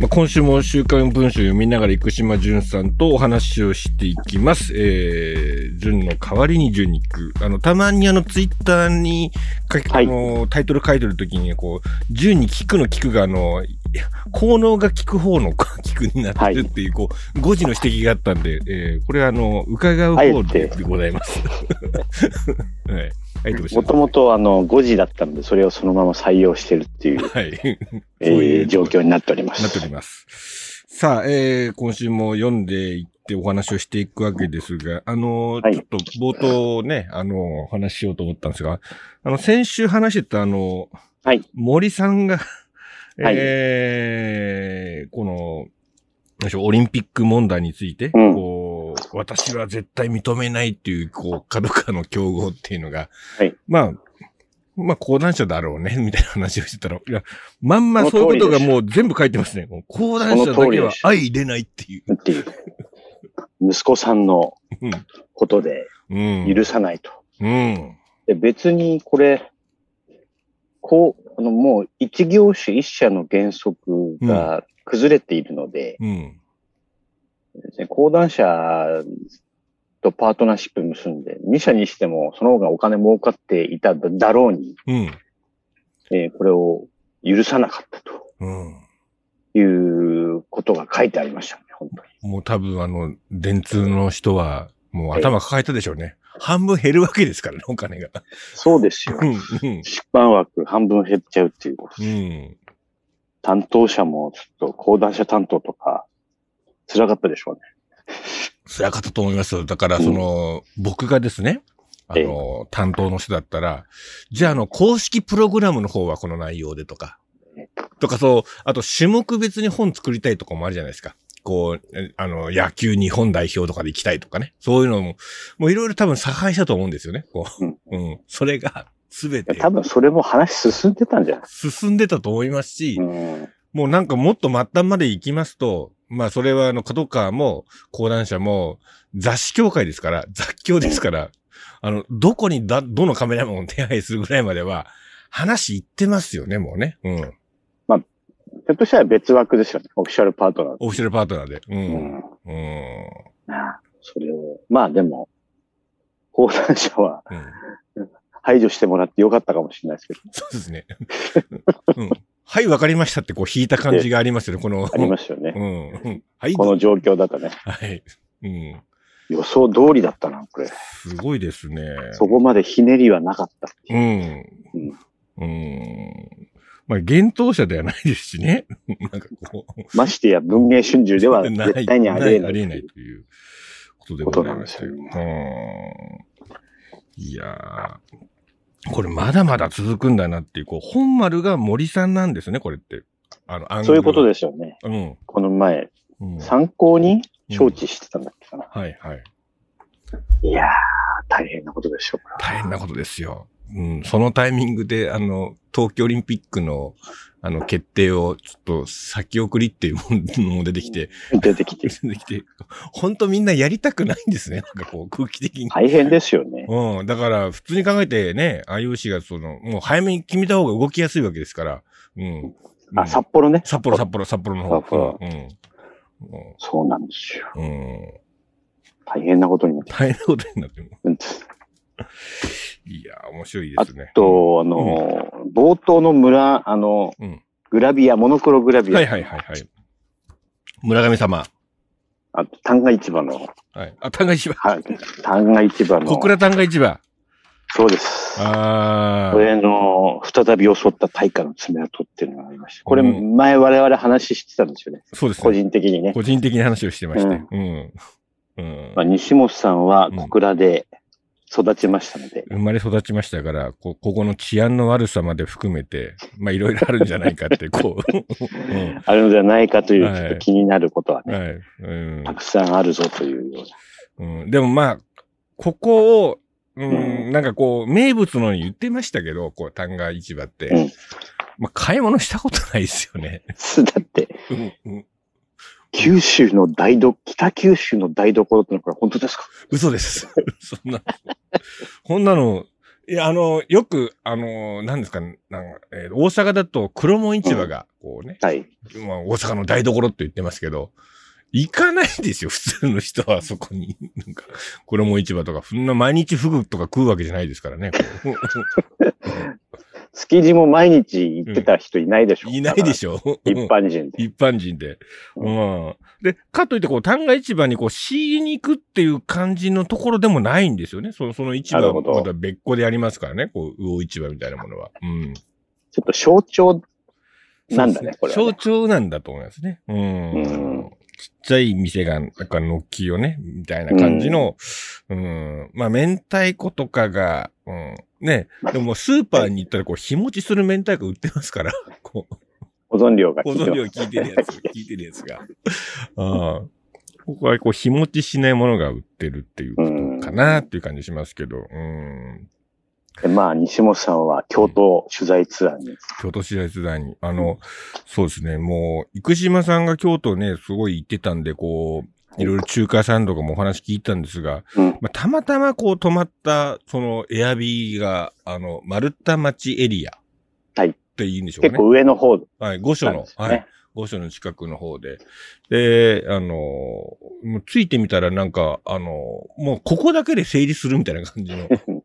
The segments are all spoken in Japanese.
まあ、今週も週刊文春読みながら生島淳さんとお話をしていきます。えー、淳の代わりに淳に行く。あの、たまにあの、ツイッターに書き、はいあの、タイトル書いてるときに、こう、淳に聞くの聞くが、あの、効能が聞く方の 聞くになってるっていう、こう、誤字の指摘があったんで、えー、これはあの、伺う方でてございます。はい。もともとあの5時だったので、それをそのまま採用してるっていう、はい。えそういうー状況になっておりまなっておす。ります。さあ、えー、今週も読んでいってお話をしていくわけですが、あのーはいちょっと冒頭ね、あのーお話ししようと思ったんですが、あの、先週話してたあの、はい森さんが、はいえー、この、何でしょう、オリンピック問題について、うんこう、私は絶対認めないっていう、こう、角川の競合っていうのが、はいまあ、まあ、講談社だろうね、みたいな話をしてたら、いや、まんまそういうことがもう全部書いてますね。講談社だけは相入れないっていう。っていう。息子さんのうんことでうん。許さないと。うん。で別にこれ、こう、あのもう一業種一社の原則が崩れているので、うん。講談社とパートナーシップ結んで、2社にしてもその方がお金儲かっていただろうに、うん。えーこれを許さなかったとうん。いうことが書いてありましたね、本当に。もう多分あの、電通の人は、もう頭抱えたでしょうね。半分減るわけですからね、お金が。そうですよ。出版枠半分減っちゃうっていうことうです。ん。担当者もちょっと講談社担当とか、辛かったでしょうね。辛かったと思いますよ。だから、その、僕がですね、あの、担当の人だったら、じゃあ、あの、公式プログラムの方はこの内容でとか、とかそう、あと種目別に本作りたいとかもあるじゃないですか。こう、えあの、野球日本代表とかで行きたいとかね。そういうのも、もういろいろ多分差配したと思うんですよね。こう。うん。それが、すべて多分それも話進んでたんじゃない？進んでたと思いますし、うん。もうなんかもっと末端まで行きますと、まあそれはあの、角川も、講談社も、雑誌協会ですから、雑協ですから、あの、どこにだ、どのカメラマンを手配するぐらいまでは、話いってますよね、もうね。うん。ひょっとしたら別枠ですよね。オフィシャルパートナー。オフィシャルパートナーで。う。うんん。うん。それを、まあでも、講談社はうん。排除してもらってよかったかもしれないですけど、そうですね。うん。はい、わかりましたってこう引いた感じがありますよね、この。ありますよね。うん。うん。はい。この状況だとね、はい。うん。予想通りだったな、これ。すごいですね。そこまでひねりはなかったういう。ん。うん。まあ、幻冬者ではないですしね。なんかこう。ましてや文芸春秋では 絶対にありえない。ありえないということでございましたよ。うん。いやーこれまだまだ続くんだなっていう、こう、本丸が森さんなんですね、これって。あの、そういうことですよね。うん。この前、うん。参考に承知してたんだっけかな。はいはい。いやー、大変なことでしょうか。大変なことですよ。うん。そのタイミングで、あの、東京オリンピックの、あの、決定を、ちょっと先送りっていうものも出てきて、出てきて。出てきて、本当みんなやりたくないんですね。なんかこう、空気的に。大変ですよね。うん。だから、普通に考えてね、IOC がその、もう早めに決めた方が動きやすいわけですから。うん。あ、札幌ね。札幌、札幌、札幌の方。札幌うん。うんそうなんですよ。うん。大変なことになって大変なことになってる。る。いやー、面白いであすね。と、あの、冒頭の村、あの、うん。グラビア、モノクログラビア。はいはいはいはい。村上様。あと、旦過市場の、はい。あ、旦過市場。はい。旦過市場の小、倉旦過市場。そうです。あこれの、再び襲った大化の爪痕っていうのがありました。これ、うん前我々話してたんですよね。あ、そうです個ね。人的にね。個人的な話をしてまして。うん。うんまあ、西本さんは小倉で育ちましたので、生まれ育ちましたから、こ、ここの治安の悪さまで含めて、まあいろいろあるんじゃないかって、こう。うんあるのではないかという、はいちょっと気になることはね、はい。うんたくさんあるぞというような。うん。でもまあ、ここを、う、うんなんかこう、名物のように言ってましたけど、こう、旦過市場って。うんまあ、買い物したことないですよね。だって、うんうん九州の台所、北九州の台所ってのはこれ本当ですか？嘘です。そんな、こんなの、いや、あの、よく、あの、何ですか、なんか、えー大阪だと黒門市場が、こうね、はい。まあ、大阪の台所って言ってますけど、行かないですよ、普通の人はそこに。なんか、黒門市場とか、そんな毎日フグとか食うわけじゃないですからね。こ築地も毎日行ってた人いないでしょ。ういないでょ。しょ。一般人で。一般人で。うん。で、かといって、こう、旦過市場にこう、仕入れに行くっていう感じのところでもないんですよね。その、その市場はまた別個でありますからね。こう、魚市場みたいなものは。うん。ちょっと象徴なんだそうです、ねこれはね象徴なんだと思いますね。うん。うんちっちゃい店が、なんか、のっきをね、みたいな感じの、うん、まあ、明太子とかが、うん、ね、でもスーパーに行ったら、こう、日持ちする明太子売ってますから、こう、保存料が保存料効いてるやつ、効いてるやつが。ああ。ここはこう日持ちしないものが売ってるっていうことかなっていう感じしますけど、うん。でまあ、西本さんは京都取材ツアーに。京都市大時代に。あの、そうですね、もう、生島さんが京都ね、すごい行ってたんで、こう、いろいろ中華さんとかもお話聞いたんですが、うん。まあ、たまたまこう泊まった、そのエアビーが、あの、丸太町エリア。はいっていいんでしょうかね。結構上の方はい、御所のはいね。。御所の近くの方で。で、あの、もうついてみたらなんか、あの、もうここだけで整理するみたいな感じの。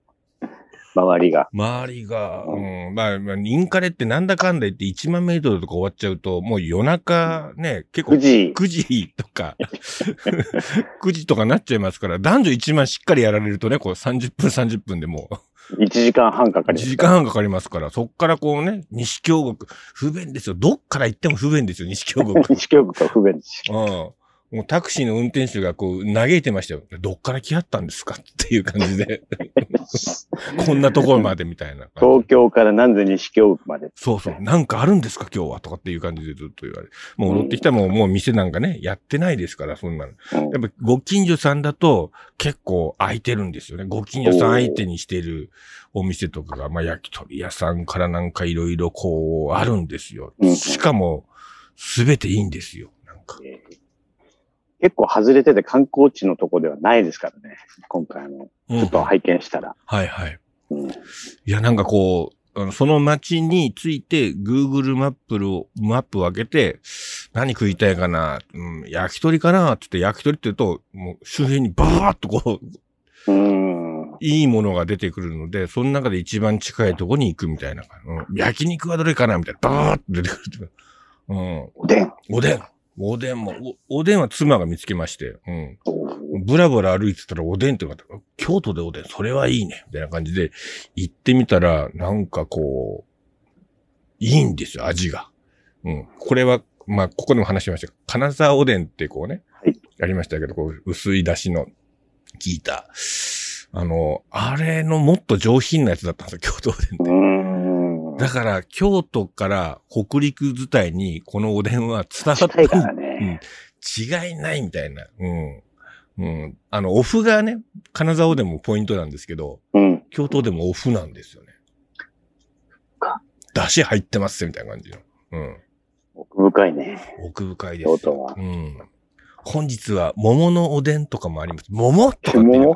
周りが。周りが、うん、まあ、まあ、インカレってなんだかんだ言って1万メートルとか終わっちゃうと、もう夜中ね、結構9時、9時とか、9時とかなっちゃいますから、男女1万しっかりやられるとね、こう30分30分でもう、1時間半かか1ります時間半かかりますから、そっからこうね、西京国、不便ですよ。どっから行っても不便ですよ、西京国。西京区は不便ですよ。うん。もうタクシーの運転手がこう嘆いてましたよ。どっから来はったんですかっていう感じで。こんなところまでみたいな。東京からなんで西京区まで。そうそう。なんかあるんですか今日はとかっていう感じでずっと言われ。もう戻ってきたらもう、もう店なんかね、やってないですから、そんなの。うんやっぱご近所さんだと結構空いてるんですよね。ご近所さん相手にしてるお店とかが、まあ焼き鳥屋さんからなんかいろいろこうあるんですよう。んしかも、すべていいんですよ。なんか。えー結構外れてて観光地のとこではないですからね。今回あの、うんちょっと拝見したら。はいはい。うんいや、なんかこう、その街について Google マップを、マップを開けて、何食いたいかな、うん、焼き鳥かな？って言って焼き鳥って言うと、もう周辺にバーっとこう、うん。いいものが出てくるので、その中で一番近いところに行くみたいな。うん、焼肉はどれかな？みたいな。バーっと出てくる。うん。おでん。おでん。おでんも、おおでんは妻が見つけまして、うん。ブラブラ歩いてたらおでんって言われた京都でおでん、それはいいね。みたいな感じで、行ってみたら、なんかこう、いいんですよ、味が。うん。これは、まあ、ここでも話しましたが、金沢おでんってこうね、はいありましたけど、こう、薄い出汁の効いた、あの、あれのもっと上品なやつだったんですよ、京都おでんって。うーん。だから、京都から北陸伝いにこのおでんは伝わった近いからね。違いないみたいな。うん。うん。あの、オフがね、金沢おでんもポイントなんですけど、うん。京都でもオフなんですよね。か出汁入ってますよみたいな感じの。うん。奥深いね。奥深いですよ。京都はうん。本日は桃のおでんとかもあります。桃とかって。桃？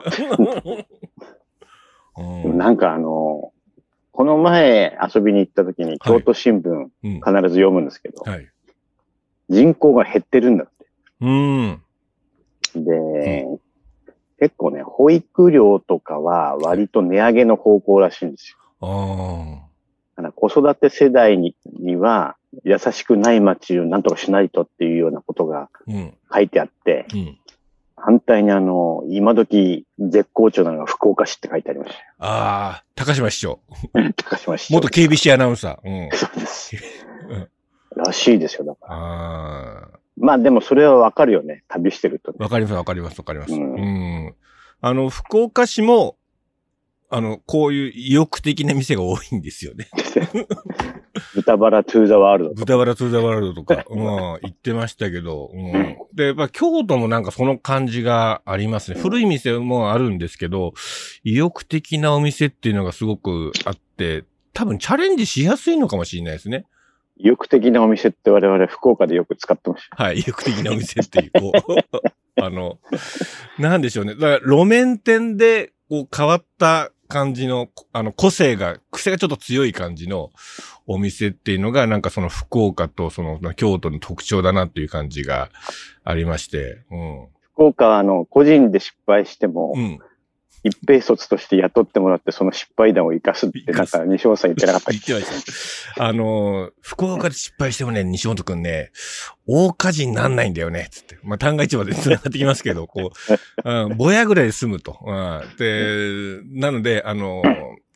うん。なんかあの、この前遊びに行った時に京都新聞うん。必ず読むんですけど、はい。人口が減ってるんだって。うん。で、結構ね、保育料とかは割と値上げの方向らしいんですよ。あだから子育て世代にには優しくない街をなんとかしないとっていうようなことが。書いてあって、うん。反対にあの、今時絶好調なのが福岡市って書いてありましああ、高島市長。高島市長。元 KBC アナウンサー。うん。そうですうん。らしいですよ。だからああ。まあでもそれはわかるよね。旅してるとね。わかります、わかります、わかります。ううんん。あの、福岡市も、あの、こういう意欲的な店が多いんですよね。豚バラトゥーザワールド。豚バラトゥーザワールドとか、うん、言ってましたけど、うん。で、やっぱ京都もなんかその感じがありますね。古い店もあるんですけど、意欲的なお店っていうのがすごくあって、多分チャレンジしやすいのかもしれないですね。意欲的なお店って我々福岡でよく使ってました。はい、意欲的なお店っていう、こう、あの、なんでしょうね。だから路面店で、こう変わった感じの、あの、個性が、癖がちょっと強い感じのお店っていうのが、なんかその福岡とその京都の特徴だなっていう感じがありまして、うん。福岡はあの、個人で失敗しても、うん。一平卒として雇ってもらって、その失敗談を生かすって、なんか西本さん言ってなかったっ言ってました。あの、福岡で失敗してもね、西本くんね、大火事になんないんだよね、つって。まあ、単価市場で繋がってきますけど、こう、うん、ぼやぐらいで済むと。うん、で、なので、あの、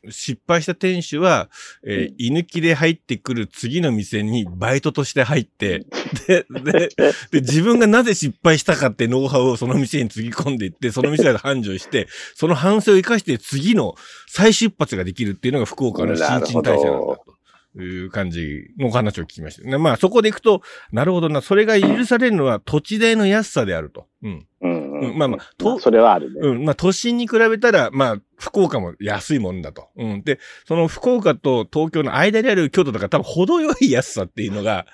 失敗した店主は、えー居抜きで入ってくる次の店にバイトとして入って、で、で、で、自分がなぜ失敗したかってノウハウをその店につぎ込んでいって、その店が繁盛して、その反省を生かして次の再出発ができるっていうのが福岡の新陳代謝なんだという感じのお話を聞きました。ねまあそこでいくと、なるほどな、それが許されるのは土地代の安さであると。うん。うんうんうんまあまあとそれはあるね。うん。まあ都心に比べたら、まあ福岡も安いもんだと。うん。で、その福岡と東京の間にある京都とか多分程よい安さっていうのが、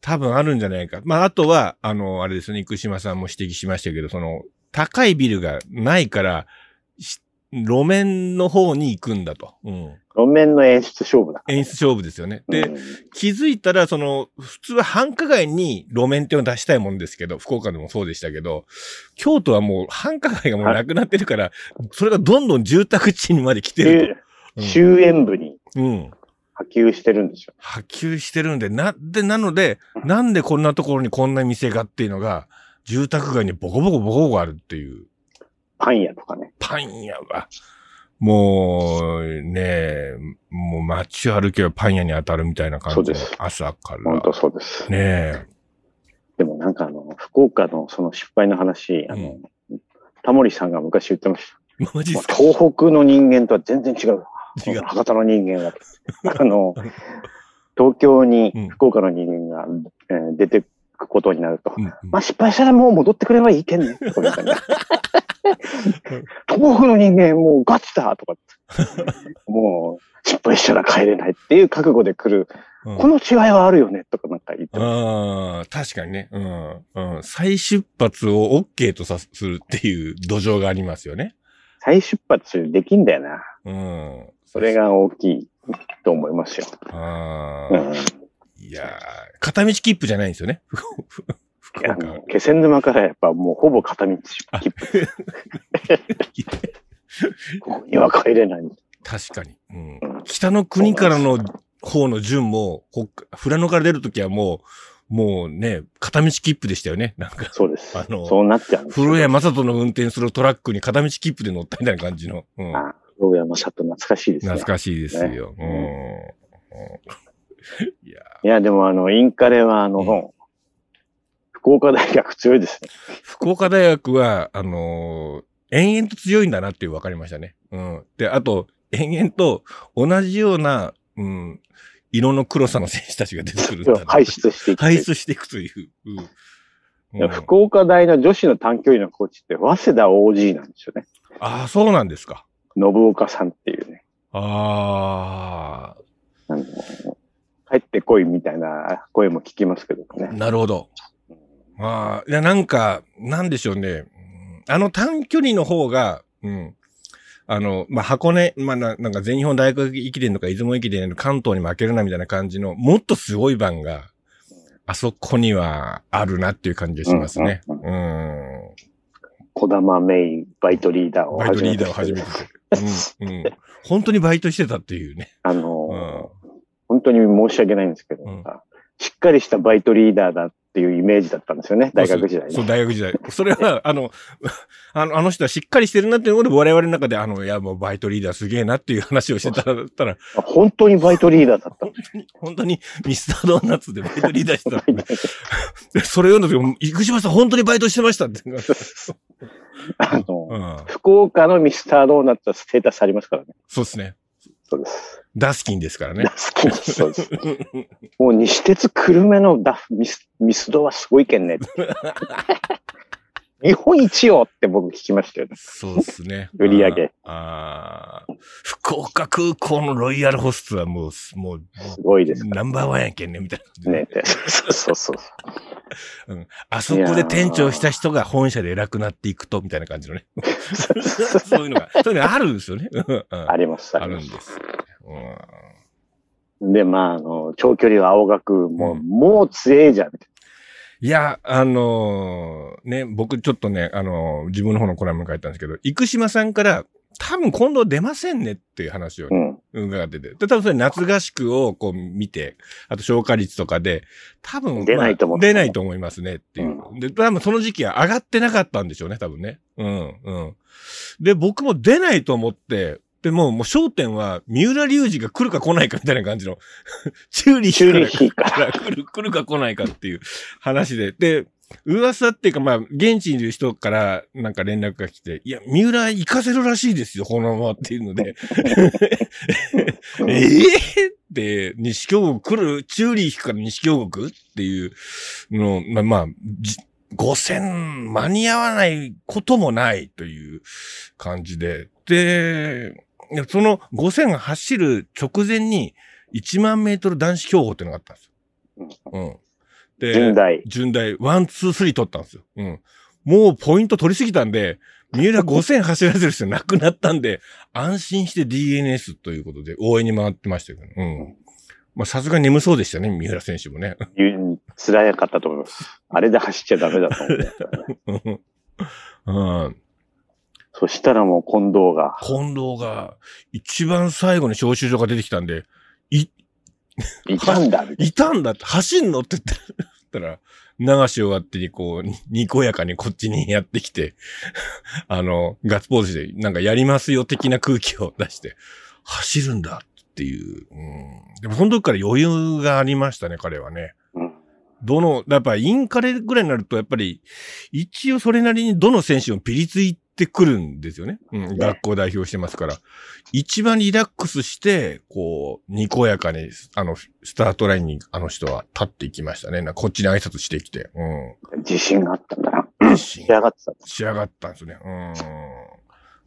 多分あるんじゃないか。まああとは、あの、あれですね、生島さんも指摘しましたけど、その、高いビルがないから、し路面の方に行くんだと。うん。路面の演出勝負だ。演出勝負ですよね。で、うん気づいたら、その、普通は繁華街に路面っていうのを出したいもんですけど、福岡でもそうでしたけど、京都はもう繁華街がもうなくなってるから、それがどんどん住宅地にまで来てると。終焉部にうん。うん。波及してるんですよ。波及してるんで、な、で、なので、なんでこんなところにこんな店がっていうのが、住宅街にボコボコボコボコあるっていう、パン屋とかね。パン屋が、もう、ねもう街を歩けばパン屋に当たるみたいな感じでそうです朝から。本当そうです。ねえ。でもなんかあの、福岡のその失敗の話、あの、タモリさんが昔言ってました。マジですか？東北の人間とは全然違う。違う博多の人間は。あの、東京にうん福岡の人間が、えー出てくことになると。うんうんまあ失敗したらもう戻ってくればいいけんね。東北の人間もうガチだとか。もう失敗したら帰れないっていう覚悟で来る。うんこの違いはあるよねとかなんか言ってまああ、確かにね。うん。うん。再出発を OK とさするっていう土壌がありますよね。再出発できんだよな。うん。それが大きいと思いますよ。ああ、うん。いやー片道切符じゃないんですよね。福いや岡もう気仙沼からやっぱもうほぼ片道あ切符。ここには帰れない。確かに、うん。北の国からの方の順も、ほ富良野から出るときはもう、もうね、片道切符でしたよね。なんか、そうです。あのそうなっちゃう古谷正人の運転するトラックに片道切符で乗ったみたいな感じの。うん。あ古谷正人懐かしいですね。懐かしいですよ。ねうんうん。いやでもあの、インカレはあの、うん福岡大学強いですね。福岡大学は、あのー延々と強いんだなっていう分かりましたね。うん。で、あと、延々と同じような、うん、色の黒さの選手たちが出てくるんだな。排出していく。排出していくという。うん福岡大の女子の短距離のコーチって、早稲田 OG なんですよね。ああ、そうなんですか。信岡さんっていうね。ああの、帰ってこいみたいな声も聞きますけどあ、ね。なるほど。ああ、いや、なんか、なんでしょうね。うんあの短距離の方が、うん。あの、まあ、箱根、まあ、ななんか全日本大学駅伝とか出雲駅伝の関東に負けるなみたいな感じの、もっとすごい番が、あそこにはあるなっていう感じがしますね。ううん。小玉メインバイトリーダーをバイトリーダーを始めてて。うん。うん。本当にバイトしてたっていうね。あのー本当に申し訳ないんですけど、うんしっかりしたバイトリーダーだっていうイメージだったんですよね、大学時代そう、ね。大学時代。それは、あの、あの、あの人はしっかりしてるなっていうので、我々の中で、あの、いや、もうバイトリーダーすげえなっていう話をしてたら、たら、本当にバイトリーダーだった？本当に、本当にミスタードーナツでバイトリーダーしてたん で。でそれ読んだ時も、生島さん本当にバイトしてましたって。あの、うん。福岡のミスタードーナツはステータスありますからね。そうですね。そうです。ダスキンですからね。好きです。そうです。もう西鉄久留米のダミスミスドはすごいけんね。日本一よって僕聞きましたよね。そうですね。売り上げあーあー。福岡空港のロイヤルホストはもう、もう、すごいですかナンバーワンやけんね、みたいな。らね。そうそうそう。うん。あそこで店長した人が本社で偉くなっていくと、みたいな感じのね。そういうのが、そういうのがあるんですよね。うんあります、ああります。るんです。で、まあ、あの、長距離は青学も、うんもう強えじゃん。いや、あのーね、僕ちょっとね、あのー自分の方のコラムに書いたんですけど、生島さんから、多分今度出ませんねっていう話をね、うん。伺ってて。で、多分それ夏合宿をこう見て、あと消化率とかで、多分、出ないと思うまあ出ないと思いますねっていう。で、多分その時期は上がってなかったんでしょうね、多分ね。うん、うん。で、僕も出ないと思って、で、もう、もう焦点は、三浦隆二が来るか来ないかみたいな感じの、チューリーヒかから来る、来るか来ないかっていう話で。で、噂っていうか、まあ、現地にいる人からなんか連絡が来て、いや、三浦行かせるらしいですよ、このままっていうので、ええって、西京国来る、チューリーから西京国っていうの、まあ、まあ、じ5000間に合わないこともないという感じで。で、その5000走る直前に1万メートル男子競歩っていうのがあったんですよ。うん。で、順大。順大、 one、two、three 取ったんですよ。うん。もうポイント取りすぎたんで、三浦5000走らせる人なくなったんで、安心して DNS ということで応援に回ってましたけど、うん。まあ、さすがに眠そうでしたね、三浦選手もね。ゆ辛かったと思います。あれで走っちゃダメだと思う。うん。そしたらもう近藤が、近藤が一番最後に招集所が出てきたんで、い、いたんだ、いいたんだって、走んのって言ったら、流し終わってにこう、ににこやかにこっちにやってきて、あの、ガッツポーズで、なんかやりますよ的な空気を出して、走るんだっていう。うん、でもその時から余裕がありましたね、彼はね。な。うんどの、やっぱインカレぐらいになると、やっぱり、一応それなりにどの選手もピリついてくるんですよね。うん、学校代表してますから。一番リラックスして、こう、にこやかに、あの、スタートラインにあの人は立っていきましたね。なこっちに挨拶してきて。う自信があったんだな。ん。仕上がってた。仕上がったんですよね。うん。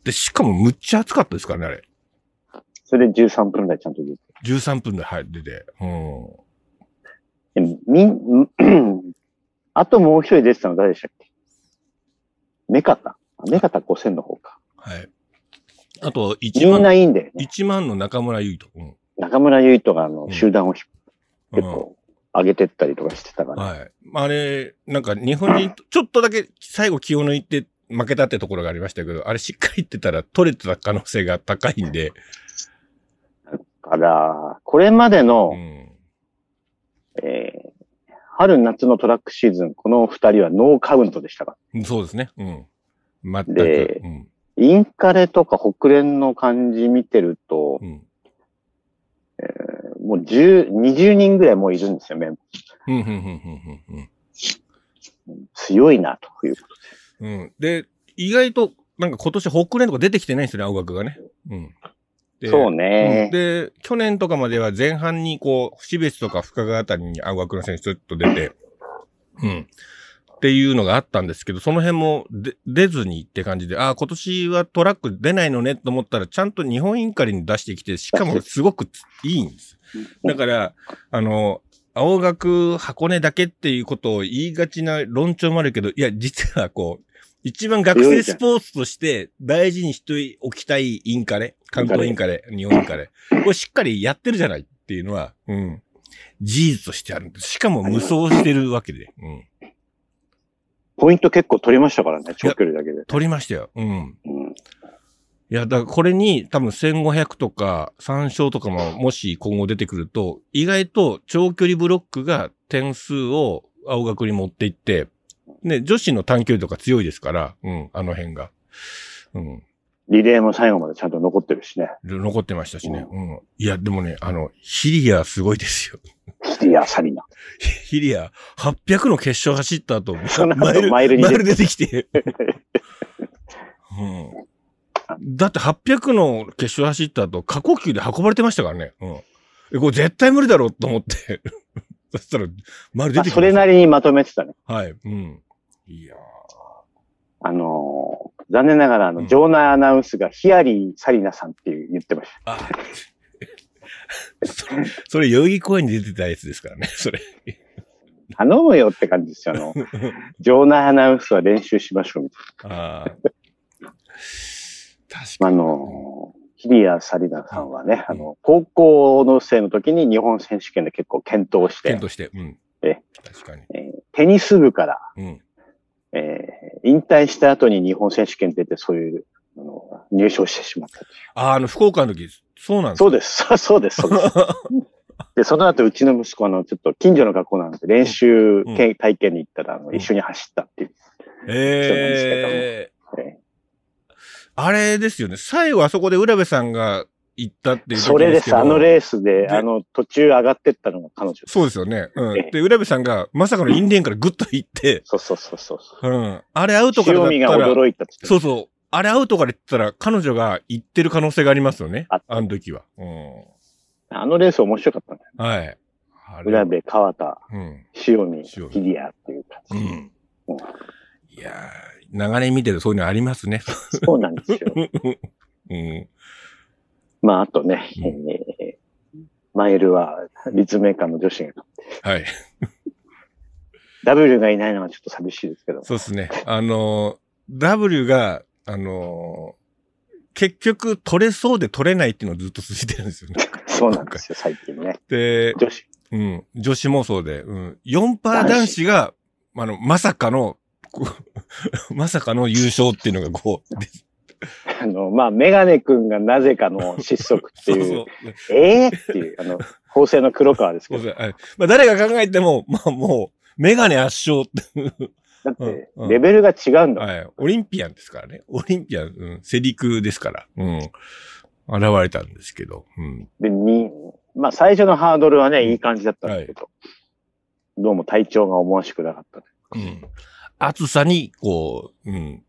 で、しかもむっちゃ暑かったですからね、あれ。それで13分台ちゃんと出て。13分で入出て。うん。でみん、あともう一人出てたの誰でしたっけ？メカタメカタ5000の方か。はい。あと、み1万、んないいんで、ね、1万の中村優斗。うん。中村優斗があのうん集団をひうん結構上げてったりとかしてたから。はい。あれ、なんか日本人、ちょっとだけ最後気を抜いて負けたってところがありましたけど、あれしっかり言ってたら取れてた可能性が高いんで、だから、これまでの、うん。えー春夏のトラックシーズン、この二人はノーカウントでしたかそうですね。うん。全く。でうん。インカレとか北連の感じ見てると、うん。もう10、20人ぐらいもういるんですよ、メンバ。ー。強いな、ということうん。で、意外と、なんか今年北連とか出てきてないんですよね、青学がね。うん。でで。そううんね。で、去年とかまでは前半にこう、標別とか深川あたりに青学の選手ちょっと出て、うん。っていうのがあったんですけど、その辺もで出ずにって感じで、ああ、今年はトラック出ないのねと思ったら、ちゃんと日本インカレに出してきて、しかもすごくいいんです。だから、あの、青学箱根だけっていうことを言いがちな論調もあるけど、いや、実はこう、一番学生スポーツとして大事にしておきたいインカレ、関東インカレ、日本インカレ。これしっかりやってるじゃないっていうのは、うん。事実としてあるんです。しかも無双してるわけで。うん。ポイント結構取りましたからね、長距離だけで。取りましたよ。うん。うん。いや、だからこれに多分1500とか3勝とかももし今後出てくると、意外と長距離ブロックが点数を青学に持っていって、ね、女子の短距離とか強いですから、うん、あの辺が。うん。リレーも最後までちゃんと残ってるしね。残ってましたしね。うん。いや、でもね、あの、ヒリアすごいですよ。いや、サリナ。ヒリア、800の決勝走った後、その後マイルに出てきて。うん。だって800の決勝走った後、過呼吸で運ばれてましたからね。うん。えこれ絶対無理だろうと思って。そしたら、マイル出まあ、てきそれなりにまとめてたね。はい。うん。いやあのー残念ながら、あの、うん場内アナウンスがヒアリー・サリナさんっていう言ってましー。あ それ、それ、代々木公園に出てたやつですからね、それ。頼むよって感じですよ。あの、場内アナウンスは練習しましょうみたいああ。確な。かあの、ヒリア・サリナさんはね、あの、高校の生の時に日本選手権で結構検討して、検討して。うん。え確かに。えーテニス部から、うん。えー引退した後に日本選手権出てそういう、あの入賞してしまった。ああ、あの、福岡の時、そうなんですそうです。そうです。そうです。で、その後、うちの息子、あの、ちょっと近所の学校なんで、練習うんけ体験に行ったら、あの、ん一緒に走ったっていう。えええあれですよね。最後あそこで浦部さんが行ったっていう時それです。あのレースで、であの、途中上がってったのが彼女。そうですよね。うん。ええで、浦部さんがまさかのインレーンからグッと行って、そうそうそうそう。うん。あれアウトからだ塩見がったら、驚いた。そうそう。あれアウトから言ったら彼女が行ってる可能性がありますよね。ああの時は。うん。あのレース面白かったね。はい。浦部、川田、うん。塩見、塩見ヒリアっていう感じ。うん。うんいやー、長年見てるとそういうのありますね。そうなんですよ。うん。まあ、あとね、うんえーマイルは立命館の女子が、はい。W がいないのはちょっと寂しいですけど。そうですね。あのー、W が、あのー結局取れそうで取れないっていうのをずっと続いてるんですよね。そうなんですよ、最近ね。で、女子。うん、女子もそうで、うん、4パー男子が、あの、まさかの、まさかの優勝っていうのがこう、であの、まあ、メガネ君がなぜかの失速ってそういう、そう。ええっていう、あの、法政の黒川ですけど、そうそうはいまあ、誰が考えても、まあもう、メガネ圧勝って、だってうんう、んレベルが違うんだもん。はい、オリンピアンですからね。オリンピアン、うん、セリクですから、うん。現れたんですけど、うん。で、に、まあ、最初のハードルはね、いい感じだったんだけど、どうも体調が思わしくなかった。うん。暑さに、こう、うん。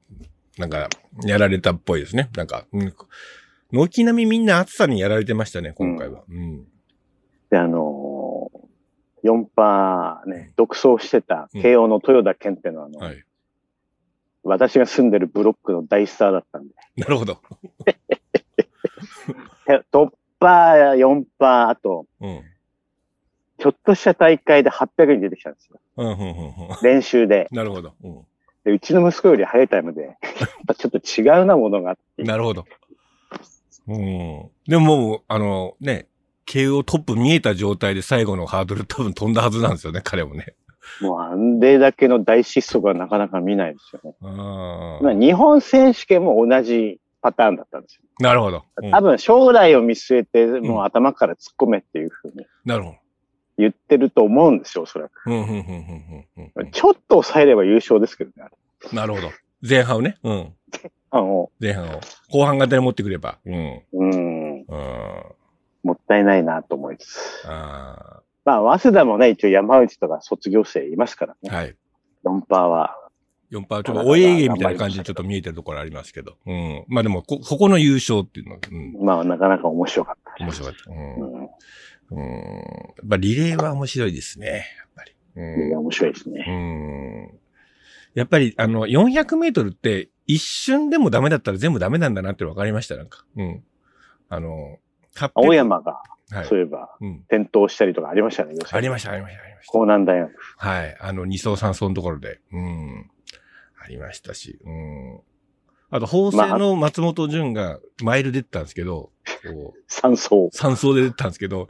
なんか、やられたっぽいですね。なんか、うん。軒並みみんな暑さにやられてましたね、今回は。うん。で、あのー、4パーね、独走してた慶応の豊田健ってのは、あの、はい。私が住んでるブロックの大スターだったんで、なるほど。へトッパー、4パー、あと、うん。ちょっとした大会で800に出てきたんですよ。うん、うん、うん。うん練習で。なるほど。うん。で、うちの息子より早いタイムで、やっぱちょっと違うなものがあって。なるほど。うん。でももう、あの、ね、慶応トップ見えた状態で最後のハードル多分飛んだはずなんですよね、彼もね。もうあんでだけの大失速はなかなか見ないですよね。あまあ、日本選手権も同じパターンだったんですよ。なるほど。うん多分将来を見据えて、もう頭から突っ込めっていうふうになるほど。言ってると思うんですよ、おそらく。うん、うん、うん、うん、うんうん。ちょっと抑えれば優勝ですけどね。なるほど。前半をね。うん。あの、前半を。後半型に持ってくれば。うん。うん、うん。もったいないなと思いつつ。あまあ、早稲田もね、一応山内とか卒業生いますからね。ーはい。4パーは。4パー、ちょっとお家芸みたいな感じでちょっと見えてるところありますけど。うん。まあでも、こ、ここの優勝っていうのは、うん。まあ、なかなか面白かった。面白かった。うん。うん。うん。やっぱリレーは面白いですね。やっぱり。うんいや面白いですね。うん。やっぱり、あの、400メートルって一瞬でもダメだったら全部ダメなんだなって分かりました、なんか。うん。あの、800青山が、はいそういえば、うん。転倒したりとかありましたね、ありました、ありました、ありました。江南大学。はい。あの、二層三層のところで。うん。ありましたし。うん。あと、法政の松本潤がマイル出てたんですけど、三層。三層で出てたんですけど、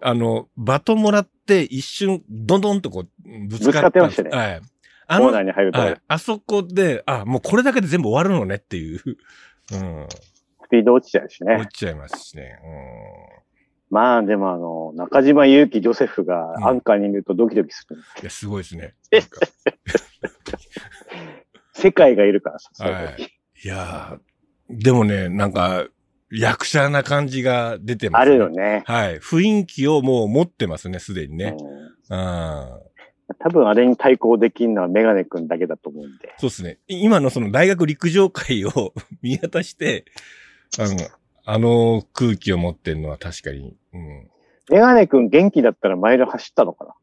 あの、バトンもらって一瞬、どんどんとこう、ぶつかってましたねはい。あコーの、ナーに入ると、はい。あそこで、あ、もうこれだけで全部終わるのねっていう。うん。スピード落ちちゃうしね。落ちちゃいますしね。まあ、でもあの、中島祐希、ジョセフがうんアンカーにいるとドキドキする。うん。いや、すごいですね。世界がいるからさ。そういうは時い。いやーでもね、なんか、役者な感じが出てますあるよね。はい。雰囲気をもう持ってますね、すでにね。うんうん。多分あれに対抗できるのはメガネ君だけだと思うんで。そうですね。今のその大学陸上界を 見渡して、あの、あの空気を持ってるのは確かに、うん。メガネ君元気だったらマイル走ったのかな？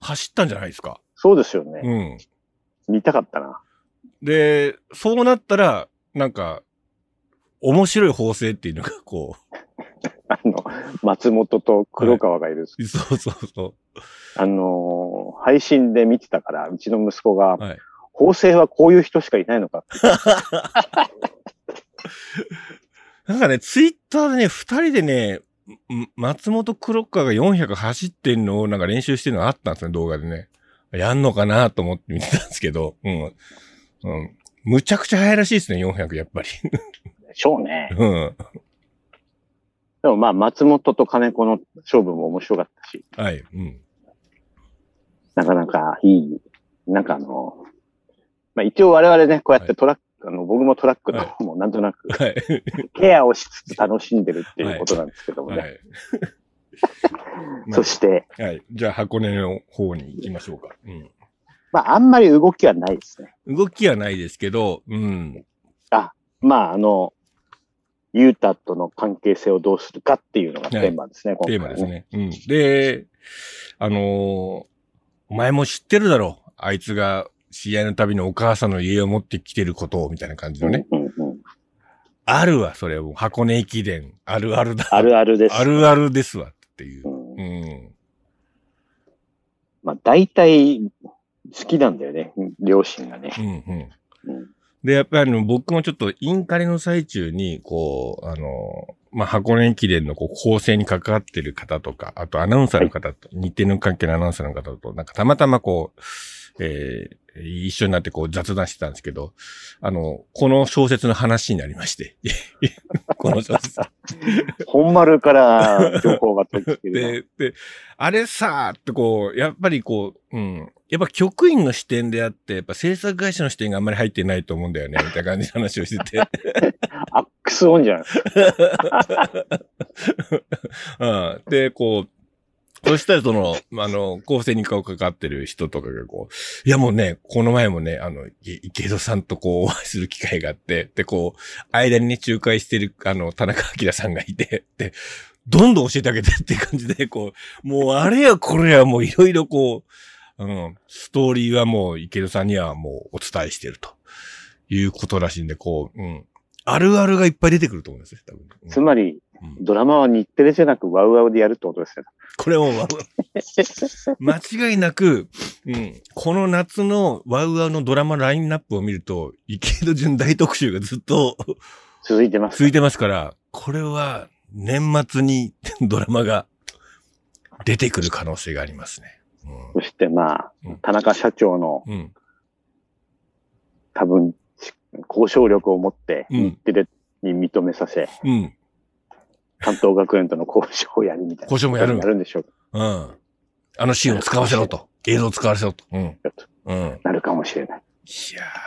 走ったんじゃないですか。そうですよね。うん。見たかったな。で、そうなったら、なんか、面白い法政っていうのが、こあの、松本と黒川がいる。う、そうそうそう。あのー配信で見てたから、うちの息子が、はい。法政はこういう人しかいないのかって。なんかね、ツイッターでね、二人でね、ん松本クロッカーが400走ってんのをなんか練習してるのがあったんですね、動画でね。やんのかなと思って見てたんですけど、うん。うん。むちゃくちゃ速いらしいですね、400、やっぱり。でしょうね。うん。でもまあ、松本と金子の勝負も面白かったし、はい。うん。なかなかいい、なんかあの、まあ一応我々ね、こうやってトラック、あの、僕もトラックの方もなんとなくはい。ケアをしつつ楽しんでるっていうことなんですけどもね。はい。そして、はい。じゃあ、箱根の方に行きましょうか。うん。まああんまり動きはないですね。動きはないですけど、うん。まああの、ユータとの関係性をどうするかっていうのがテーマですね、テーマですね。うん。で、あのーお前も知ってるだろう。あいつが試合のたびにお母さんの家を持ってきてることを、みたいな感じのね。うんうんうん。あるわ、それはもう箱根駅伝。あるあるだ。あるあるです。あるあるですわ、っていうう。んうん。まあ大体好きなんだよね、両親がね。うん、うん。うんで、やっぱりあの、僕もちょっとインカレの最中に、こう、あの、まあ、箱根駅伝のこう構成に関わってる方とか、あとアナウンサーの方と、日程の関係のアナウンサーの方と、なんかたまたまこう、えー一緒になってこう雑談してたんですけど、あの、この小説の話になりまして。この小説。本丸から情報が飛びつける。で、で、あれさーってこう、やっぱりこう、うん。やっぱ局員の視点であって、やっぱ制作会社の視点があんまり入ってないと思うんだよね、みたいな感じの話をしてて。アックスオンじゃん。うん。で、こう、そしたらその、あの、構成に顔かかってる人とかがこう、いやもうね、この前もね、あの、い池戸さんとこう、お会いする機会があって、で、こう、間にね、仲介してる、あの、田中明さんがいて、で、どんどん教えてあげてって感じで、こう、もうあれやこれやもういろいろこう、うん、ストーリーはもう池戸さんにはもうお伝えしてるということらしいんで、こう、うん。あるあるがいっぱい出てくると思うんですよ、多分。うんつまり、うんドラマは日テレじゃなくワウワウでやるってことですよ。これはもう、間違いなく、うん、この夏のワウワウのドラマラインナップを見ると、池戸潤大特集がずっと続いてます。続いてますから、これは年末に ドラマが出てくる可能性がありますね。そしてまあうん、田中社長の。多分、交渉力を持って、うん日テレに認めさせ、うん。関東学園との交渉をやるみたいな。交渉もやるやるんでしょう。うん。あのシーンを使わせろと。映像を使わせろと。うん。うん。なるかもしれない。いやー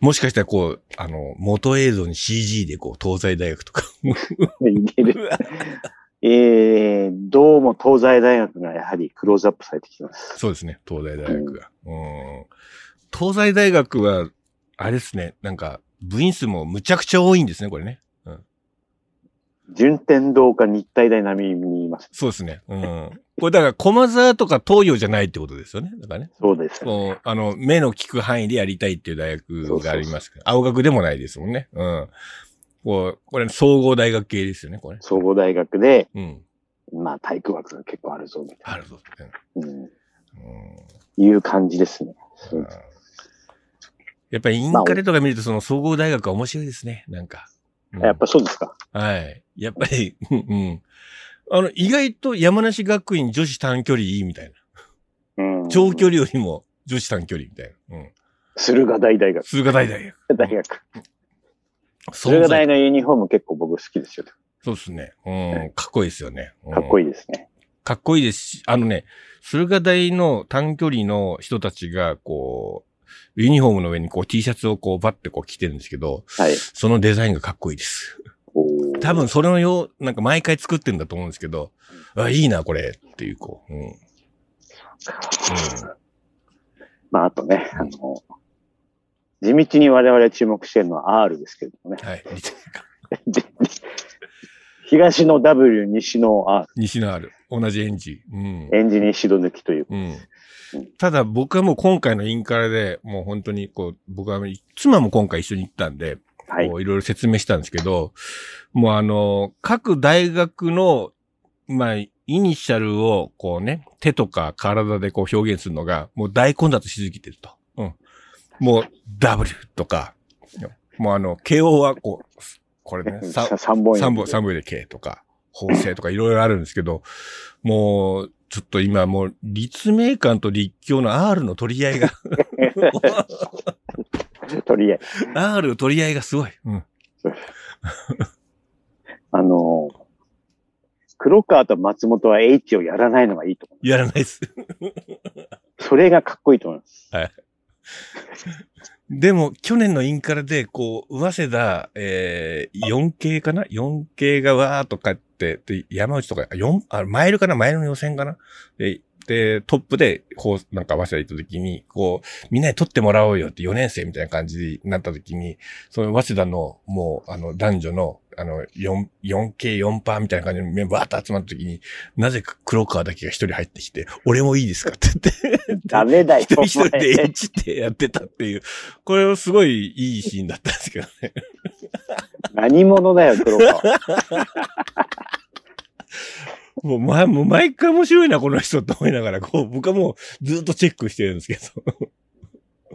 もしかしたらこう、あの、元映像に CG でこう、東西大学とか。いける。えー、どうも東西大学がやはりクローズアップされてきてます。そうですね、東西大学が。うん。東西大学は、あれですね、なんか、部員数もむちゃくちゃ多いんですね、これね。順天堂か日体大並みにいます。そうですね。うん。これだから、駒沢とか東洋じゃないってことですよね。だからね。そうです、ね。こう、あの、目の利く範囲でやりたいっていう大学があります。青学でもないですもんね。うん。こう、これ、総合大学系ですよね、これ。総合大学で、うん。まあ体育枠が結構あるぞ、みたいあるぞ。な。うん。うん。いう感じですね。うんやっぱりインカレとか見ると、その総合大学は面白いですね、なんか。うんやっぱそうですか。はい。やっぱり、うんうん。あの、意外と山梨学院女子短距離いいみたいな。うん。長距離よりも女子短距離みたいな。うん。駿河台大学。駿河台大学。大学。存駿河在大のユニフォーム結構僕好きですよ。そうですね。うん。かっこいいですよね。うんかっこいいですね。かっこいいですし、あのね、駿河台の短距離の人たちが、こう、ユニフォームの上にこう T シャツをこうバッてこう着てるんですけど、はい。そのデザインがかっこいいです。おー多分それのよう、なんか毎回作ってるんだと思うんですけど、あ、いいな、これっていう、こう。うん。うん。まあ、あとね、あの、地道に我々注目しているのは R ですけれどもね。はい。で東の W、西の R、西のある。同じエンジン。エンジンにシド抜きという。うん。うん。ただ僕はもう今回のインカレで、もう本当にこう、僕は妻も今回一緒に行ったんで、はいいろいろ説明したんですけど、もうあの、各大学の、まあ、イニシャルをこうね、手とか体でこう表現するのが、もう大混雑しすぎてると。うん。もう W とか、もうあの、KO はこう、これね、ささ三本三本、三本で K とか、法制とかいろいろあるんですけど、もう、ちょっと今もう、立命館と立教の R の取り合いが、とりあえず。R の取り合いがすごい。うん。あの、黒川と松本は H をやらないのがいいと思う。やらないです。それがかっこいいと思います。でも、去年のインカレで、こう、上瀬田、えー、4系かな ?4 系がわーっと勝って、で、山内とか、4、あ、マイルかな？マイルの予選かな？で、で、トップで、こう、なんか、早稲田行った時に、こう、みんなに取ってもらおうよって4年生みたいな感じになった時に、その早稲田の、もう、あの、男女の、あの、4、4系4パーみたいな感じのメンバーと集まった時に、なぜか黒川だけが一人入ってきて、俺もいいですかって言って、ダメだよ。一人一人でお前 H ってやってたっていう、これはすごいいいシーンだったんですけどね。何者だよ、黒川。もう前、もう毎回面白いな、この人って思いながら、こう、僕はもうずっとチェックしてるんですけど。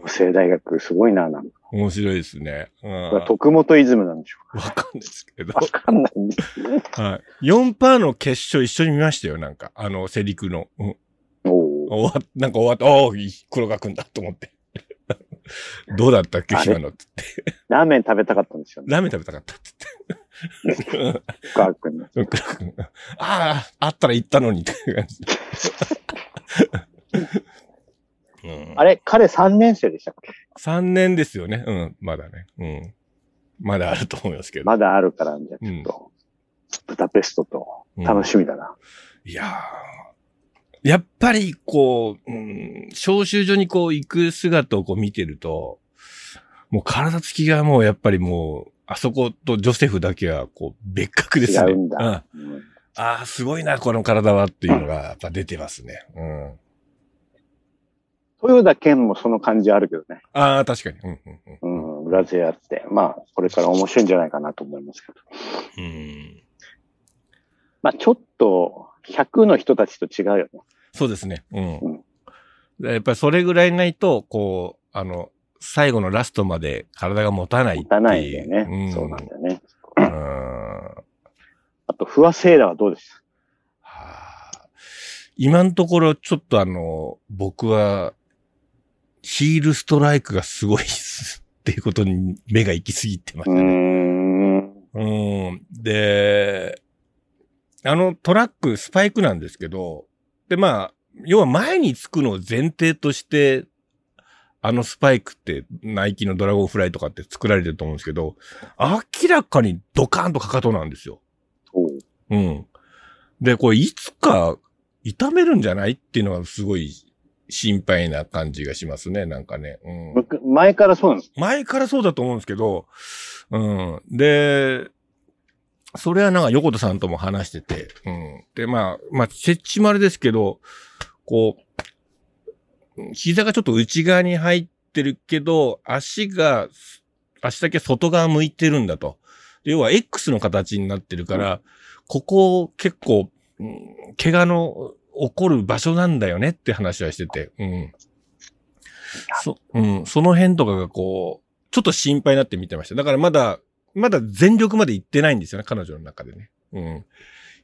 法政大学、すごいな、なんか。面白いですね。うん。わ徳本イズムなんでしょかんないですけどう。か。わかんないんですね。はい。4パーの決勝一緒に見ましたよ、なんか。あの、セリクの。うん。おお。終わっ、なんか終わって、おお、黒川くんだと思って。どうだったっけ、今のって言って。ラーメン食べたかったんですよね。ラーメン食べたかったって言って。深川君の。黒川くん ああ、あったら行ったのにって感じで。うんあれ彼3年生でしたっけ？3年ですよね。うん、まだね。うん。まだあると思いますけど。まだあるから、じゃあちょっと、ブダペストと楽しみだな。いやーやっぱり、こう、うん、招集所にこう行く姿をこう見てると、もう体つきがもうやっぱりもう、あそことジョセフだけはこう別格ですね。違うんだ。うんうんああ、すごいな、この体はっていうのがやっぱ出てますね。うん。豊田健もその感じあるけどね。ああ、確かに。うん、うん、うん。うん、裏勢あって。まあ、これから面白いんじゃないかなと思いますけど。うん。まあ、ちょっと、100の人たちと違うよね。そうですね。うんうん。やっぱりそれぐらいないと、こう、あの、最後のラストまで体が持たない。持たないんだよね。うん、そうなんだよね。うん。はあと、不破セーラーはどうです？あ今のところちょっとあの、僕は、ヒールストライクがすごいっす っていうことに目が行き過ぎてましたね。ん。うん。で、あのトラック、スパイクなんですけど、で、まあ、要は前につくのを前提として、あのスパイクって、ナイキのドラゴンフライとかって作られてると思うんですけど、明らかにドカーンとかかとなんですよ。うん。で、これいつか痛めるんじゃない？っていうのがすごい心配な感じがしますね、なんかね。うん。前からそうなんです。前からそうだと思うんですけど、うん。で、それはなんか横田さんとも話してて、うん。で、まあ、まあ、設置もあれですけど、こう、膝がちょっと内側に入ってるけど、足が、足だけ外側向いてるんだと。で要は X の形になってるから、ここ結構、うん怪我の起こる場所なんだよねって話はしてて、うん。そ、うん、その辺とかがこう、ちょっと心配になって見てました。だからまだ、まだ全力まで行ってないんですよね、彼女の中でね。うん。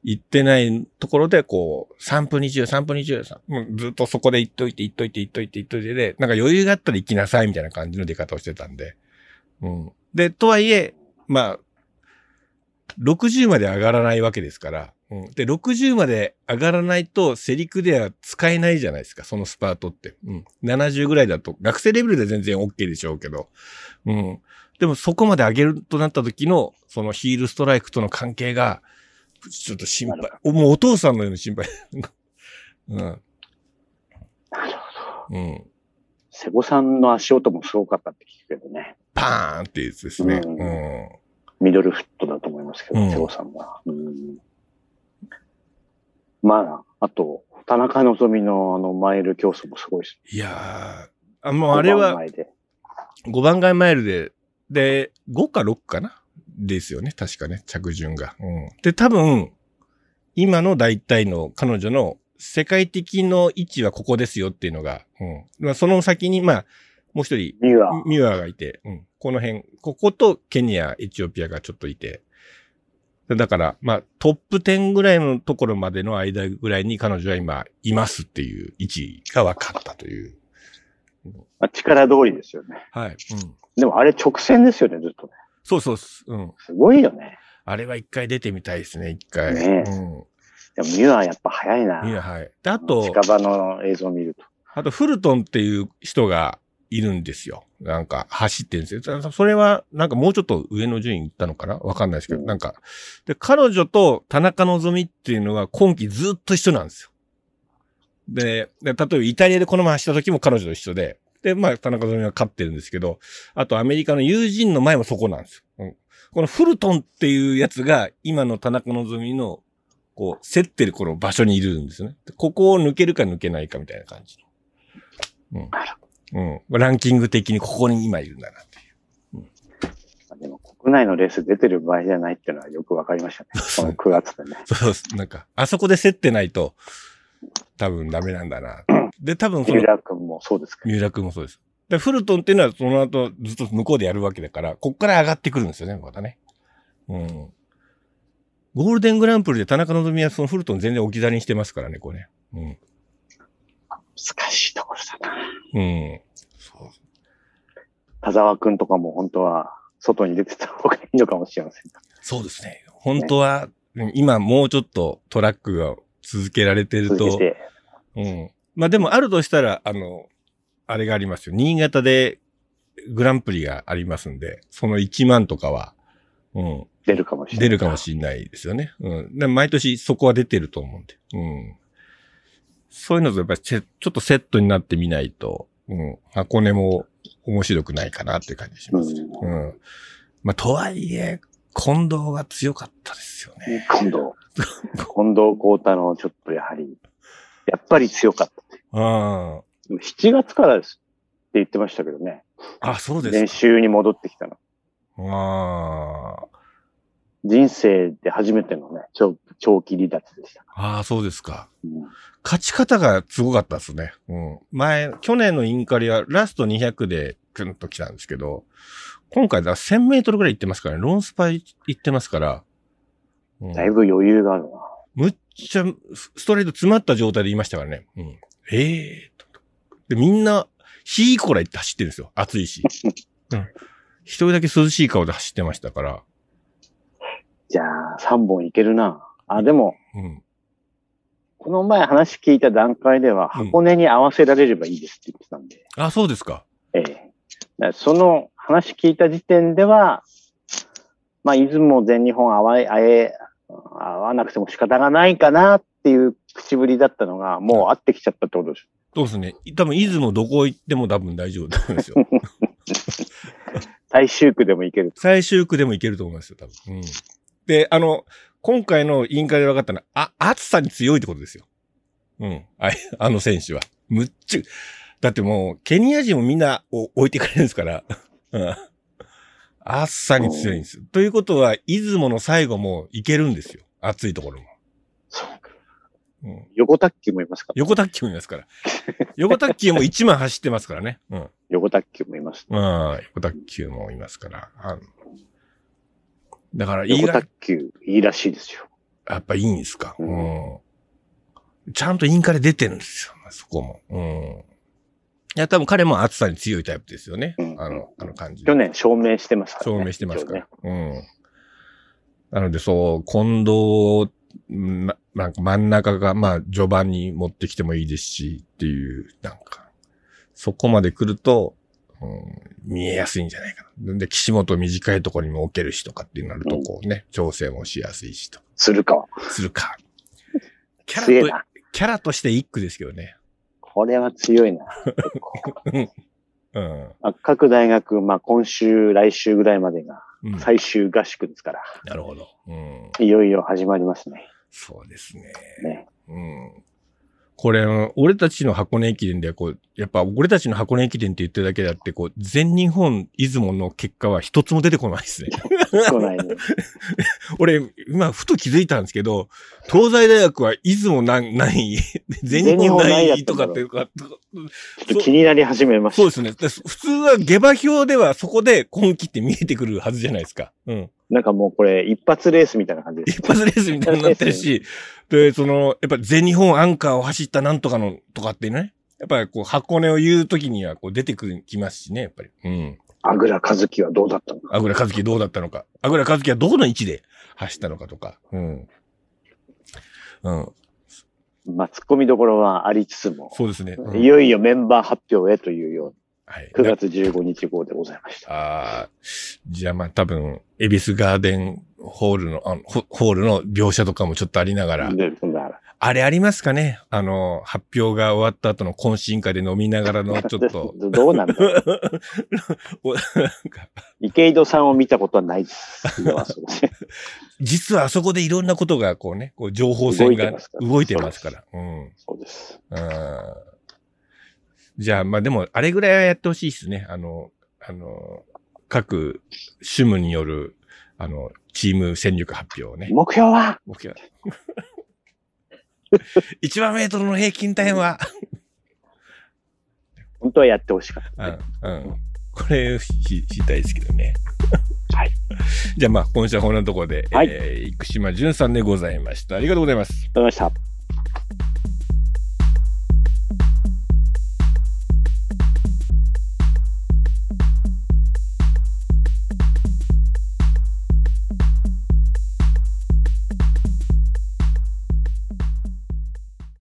行ってないところで、こう、3分20、3分20、もうずっとそこで行っといて、行っといて、行っといて、行っといてで、なんか余裕があったら行きなさいみたいな感じの出方をしてたんで。うん。で、とはいえ、まあ、60まで上がらないわけですから、うん。で、60まで上がらないと、セリクでは使えないじゃないですか、そのスパートって。うん。70ぐらいだと、学生レベルで全然 OK でしょうけど。うん。でもそこまで上げるとなった時の、そのヒールストライクとの関係が、ちょっと心配。おもうお父さんのように心配。うん。なるほど。うん。瀬古さんの足音もすごかったって聞くけどね。パーンってやつですね。ううんん。ミドルフットだと思いますけど、うん瀬古さんは。うんまあ、あと、田中希実のあのマイル競争もすごいです。いやー、あ、もうあれ5番は前で5番街マイルで、で、5か6かな？ですよね。確かね、着順が。うん。で、多分、今の大体の彼女の世界的の位置はここですよっていうのが、うん。まあ、その先に、まあ、もう一人、ミュア。ミュアがいて、うん。この辺、こことケニア、エチオピアがちょっといて。だから、まあ、トップ10ぐらいのところまでの間ぐらいに彼女は今、いますっていう位置が分かったという。まあ、力通りですよね。はい。うん。でもあれ直線ですよね、ずっとね。そうそうっす。うん。すごいよね。あれは一回出てみたいですね、一回。ねうん。でもミュアやっぱ早いな。いや、はい。で、あと、近場の映像を見ると。あと、フルトンっていう人がいるんですよ。なんか、走ってるんですよ。それは、なんかもうちょっと上の順位行ったのかな？わかんないですけど、うんなんか、で、彼女と田中希実っていうのは今季ずっと一緒なんですよ。で、で例えばイタリアでこの前走った時も彼女と一緒で、で、まあ、田中希実は勝ってるんですけど、あとアメリカの友人の前もそこなんですよ。うんこのフルトンっていうやつが、今の田中希実の、こう、競ってるこの場所にいるんですよね。でここを抜けるか抜けないかみたいな感じの。うん。うん。ランキング的にここに今いるんだなっていう。でも国内のレース出てる場合じゃないっていうのはよくわかりましたね。この9月でね。そうです。なんか、あそこで競ってないと、多分ダメなんだな。で、多分そのミュ、ラー君もそうですけど。三浦君もそうです。で、フルトンっていうのはその後ずっと向こうでやるわけだから、こっから上がってくるんですよね、またね。うん。ゴールデングランプリで田中希実はそのフルトン全然置き去りにしてますからね、これ。うん。難しいところだな。うん。そう。田沢君とかも本当は外に出てた方がいいのかもしれません。そうですね。本当は、うん今もうちょっとトラックが続けられてると。うん。まあでもあるとしたら、あの、あれがありますよ。新潟でグランプリがありますんで、その1万とかは、うん、出るかもしれない。出るかもしれないですよね。うん。で毎年そこは出てると思うんで。うん。そういうのとやっぱりせちょっとセットになってみないと、うん。箱根も面白くないかなっていう感じします。ううん。まあとはいえ、近藤が強かったですよね。近藤。近藤幸太郎ちょっとやはり、やっぱり強かった。あでも7月からですって言ってましたけどね。あ。あ、そうで練す習に戻ってきたの。か。ああ。人生で初めてのね、長長期離脱でした。ああ、そうですか。うん勝ち方がすごかったですね。うん。前、去年のインカリはラスト200でクンと来たんですけど、今回だ1000メートルぐらい行ってますからね。ロンスパ行ってますから。うんだいぶ余裕があるな。むっちゃストレート詰まった状態で言いましたからね。うん。ええー、と。で、みんな、ヒーコラ行って走ってるんですよ。暑いし。うん。一人だけ涼しい顔で走ってましたから。じゃあ、3本いけるな。あ、でも、うん。この前話聞いた段階では、うん箱根に合わせられればいいですって言ってたんで。あ、そうですか。ええ。その話聞いた時点では、まあ、出雲全日本合わえ、合わなくても仕方がないかなっていう口ぶりだったのが、もう合ってきちゃったってことでしそうですね。多分、出雲どこ行っても多分大丈夫だと思いますよ。ょ。最終区でもいける。最終区でもいけると思いますよ、多分。うん。で、あの、今回の委員会で分かったのは、あ、暑さに強いってことですよ。うん。ああの選手は。むっちゅ、だってもう、ケニア人もみんなお置いてかれるんですから。うん。暑さに強いんですよ。ということは、出雲の最後もいけるんですよ。暑いところも。そうか。うん。横卓球もいますから。横卓球もいますから。横卓球も1万走ってますからね。うん。横卓球もいます。まあ、横卓球もいますから。あのだから、意外横卓、球いいらしいですよ。やっぱいいんですか？ううん。ちゃんとインカレ出てるんですよ。そこも。うん。いや、多分彼も暑さに強いタイプですよね。うんあの、あの感じ。去年証明してますからね。証明してますから。ねうん。なので、そう、近藤、ななんか真ん中が、まあ、序盤に持ってきてもいいですし、っていう、なんか、そこまで来ると、うん、見えやすいんじゃないかな。で、岸本短いところにも置けるしとかってなると、こうね、調整もしやすいしと。するか。するか。キャラと、強いな。キャラとして一句ですけどね。これは強いな。うん。あ各大学、まあ今週、来週ぐらいまでがうん、最終合宿ですから、なるほど。うん。いよいよ始まりますね。そうですね。ね。うん。これ、俺たちの箱根駅伝では、こう、やっぱ俺たちの箱根駅伝って言ってるだけであって、こう、全日本出雲の結果は一つも出てこないですね。来ないね。俺、今、ふと気づいたんですけど、東西大学は出雲なんない、全日本ないとかっていうか、ちょっと気になり始めました。そうですね。で普通は下馬評ではそこで今季って見えてくるはずじゃないですか。うん。なんかもうこれ一発レースみたいな感じです一。発レースみたいになってるし、で、その、やっぱ全日本アンカーを走ったなんとかのとかってね、やっぱりこう箱根を言うときにはこう出てくる、きますしね、やっぱり。うん。あぐらかずきはどうだったのか。あぐらかずきどうだったのか。あぐらかずきはどこの位置で走ったのかとか。うん。うん。まあ、突っ込みどころはありつつも、そうですね。うんいよいよメンバー発表へというようはい。な、9月15日号でございました。ああ、じゃあまあ多分、恵比寿ガーデンホールの、あのホホールの描写とかもちょっとありながら、で、だからあれありますかね？あの、発表が終わった後の懇親会で飲みながらの ちょっと、どどうなんだろう 池井戸さんを見たことはないです。実はあそこでいろんなことがこうね、こう情報戦が動いてますから。うん。そうです。うんじゃあ、まあでも、あれぐらいはやってほしいですね。あの、あの、各種務による、あの、チーム戦力発表をね。目標は？目標。1万メートルの平均タイムは、本当はやってほしかっうた、ね。ん、うん。これ、し知りたいですけどね。はい。じゃあまあ、今週はこんなところで、はいえー、生島淳さんでございました。ありがとうございます。ありがとうございました。